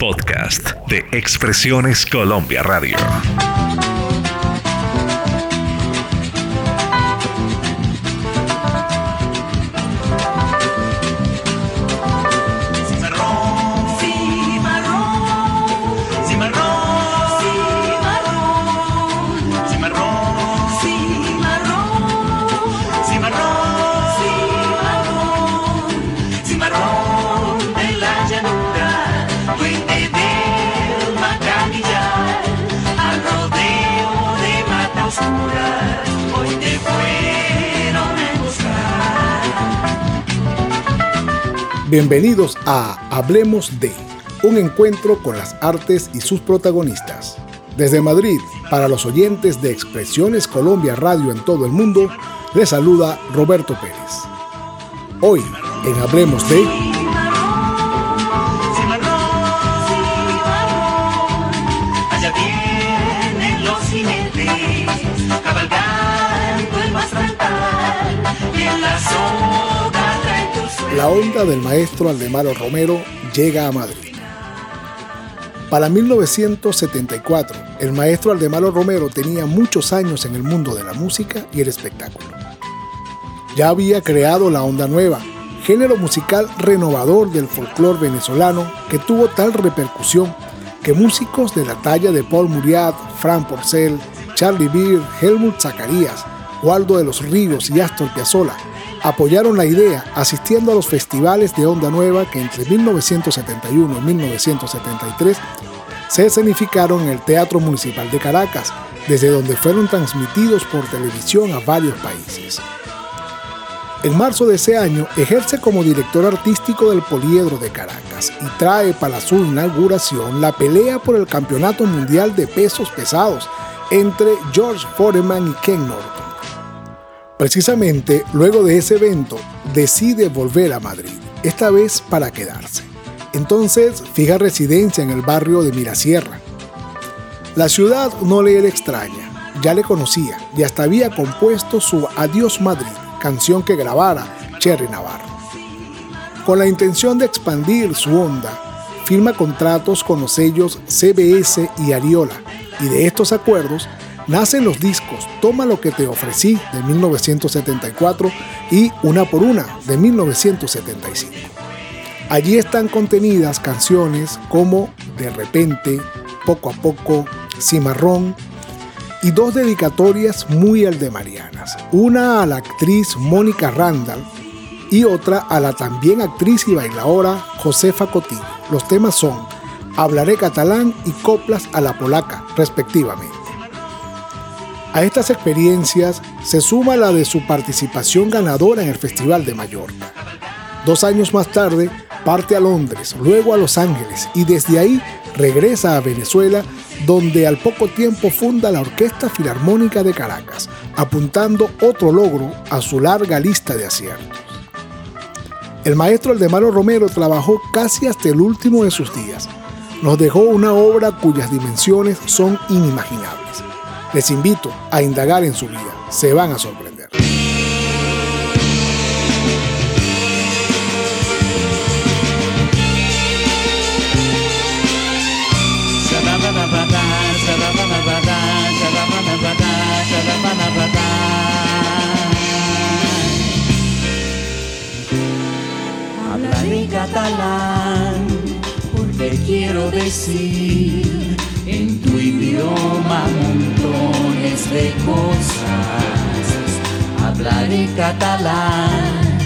Podcast de Expresiones Colombia Radio. Bienvenidos a Hablemos de, un encuentro con las artes y sus protagonistas. Desde Madrid, para los oyentes de Expresiones Colombia Radio en todo el mundo, les saluda Roberto Pérez. Hoy, en Hablemos de... la onda del maestro Aldemaro Romero llega a Madrid. Para 1974, el maestro Aldemaro Romero tenía muchos años en el mundo de la música y el espectáculo. Ya había creado la onda nueva, género musical renovador del folclore venezolano que tuvo tal repercusión que músicos de la talla de Paul Muriat, Fran Porcel, Charlie Beer, Helmut Zacarías, Waldo de los Ríos y Astor Piazzolla apoyaron la idea asistiendo a los festivales de Onda Nueva que entre 1971 y 1973 se escenificaron en el Teatro Municipal de Caracas, desde donde fueron transmitidos por televisión a varios países. En marzo de ese año ejerce como director artístico del Poliedro de Caracas y trae para su inauguración la pelea por el Campeonato Mundial de Pesos Pesados entre George Foreman y Ken Norton. Precisamente luego de ese evento decide volver a Madrid, esta vez para quedarse. Entonces fija residencia en el barrio de Mirasierra. La ciudad no le era extraña, ya le conocía y hasta había compuesto su Adiós Madrid, canción que grabara Cherry Navarro. Con la intención de expandir su onda, firma contratos con los sellos CBS y Ariola, y de estos acuerdos nacen los discos Toma lo que te ofrecí de 1974 y Una por una de 1975. Allí están contenidas canciones como De repente, Poco a poco, Cimarrón y dos dedicatorias muy aldemarianas. Una a la actriz Mónica Randall y otra a la también actriz y bailadora Josefa Cotillo. Los temas son Hablaré catalán y Coplas a la polaca, respectivamente. A estas experiencias se suma la de su participación ganadora en el Festival de Mallorca. Dos años más tarde parte a Londres, luego a Los Ángeles y desde ahí regresa a Venezuela donde al poco tiempo funda la Orquesta Filarmónica de Caracas, apuntando otro logro a su larga lista de aciertos. El maestro Aldemaro Romero trabajó casi hasta el último de sus días. Nos dejó una obra cuyas dimensiones son inimaginables. Les invito a indagar en su vida, se van a sorprender. Hablaré catalán porque quiero decir en tu idioma montones de cosas. Hablaré catalán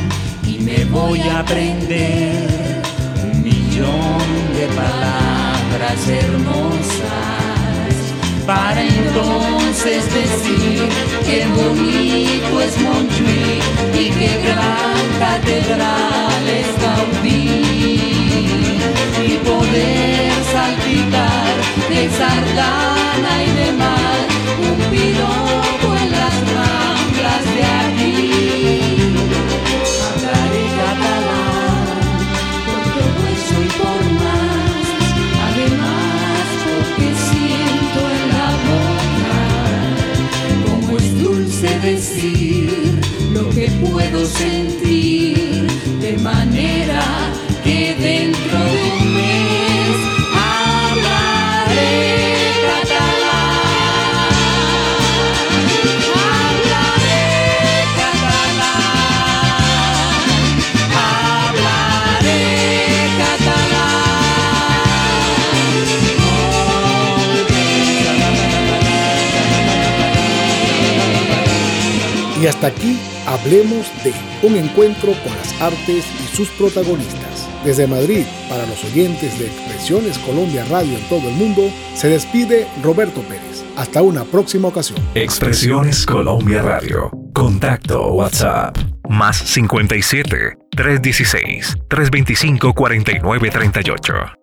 y me voy a aprender un millón de palabras hermosas para entonces decir que bonito es Montjuic y qué gran catedral sentir de manera que dentro de un mes hablaré catalán. Hablaré catalán. Hablaré catalán. Y hasta aquí hablemos de un encuentro con las artes y sus protagonistas. Desde Madrid, para los oyentes de Expresiones Colombia Radio en todo el mundo, se despide Roberto Pérez. Hasta una próxima ocasión. Expresiones Colombia Radio. Contacto WhatsApp. Más 57 316 325 4938.